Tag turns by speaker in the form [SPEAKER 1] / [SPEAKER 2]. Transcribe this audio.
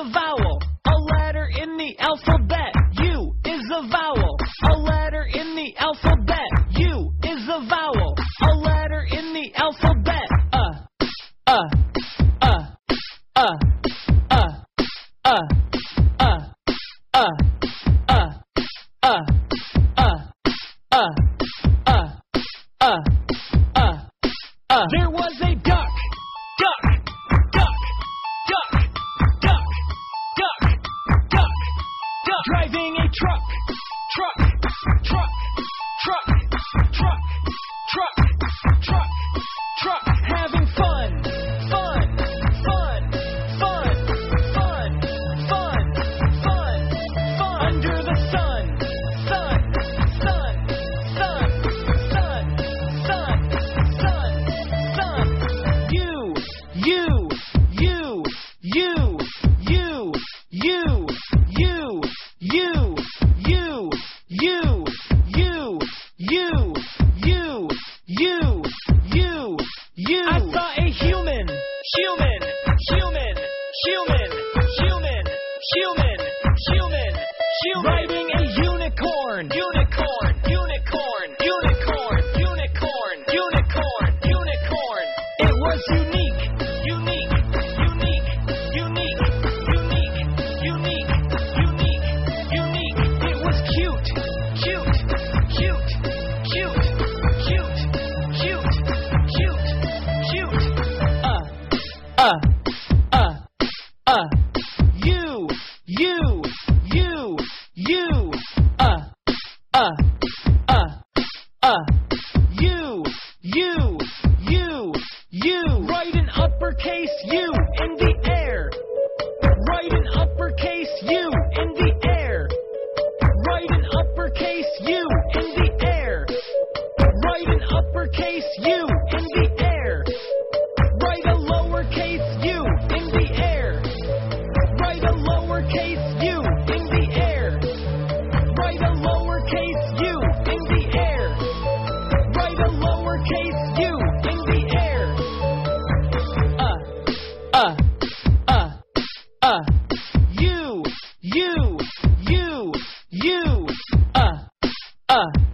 [SPEAKER 1] a vowel, a letter in the alphabet. U is a vowel, a letter in the alphabet. U is a vowel, a letter in the alphabet. Uh, uh, uh, uh. uh, uh, uh. You, you, you, you, uh, uh, uh, uh. You, you, you, you. Write an uppercase U in the air. Write an uppercase U in the air. Write an uppercase U in the air. Write an uppercase U in the air. Write a lowercase u in the air. Write a lowercase u in the air. Write a lowercase u in the air. Uh, uh, uh, uh. Uh, uh.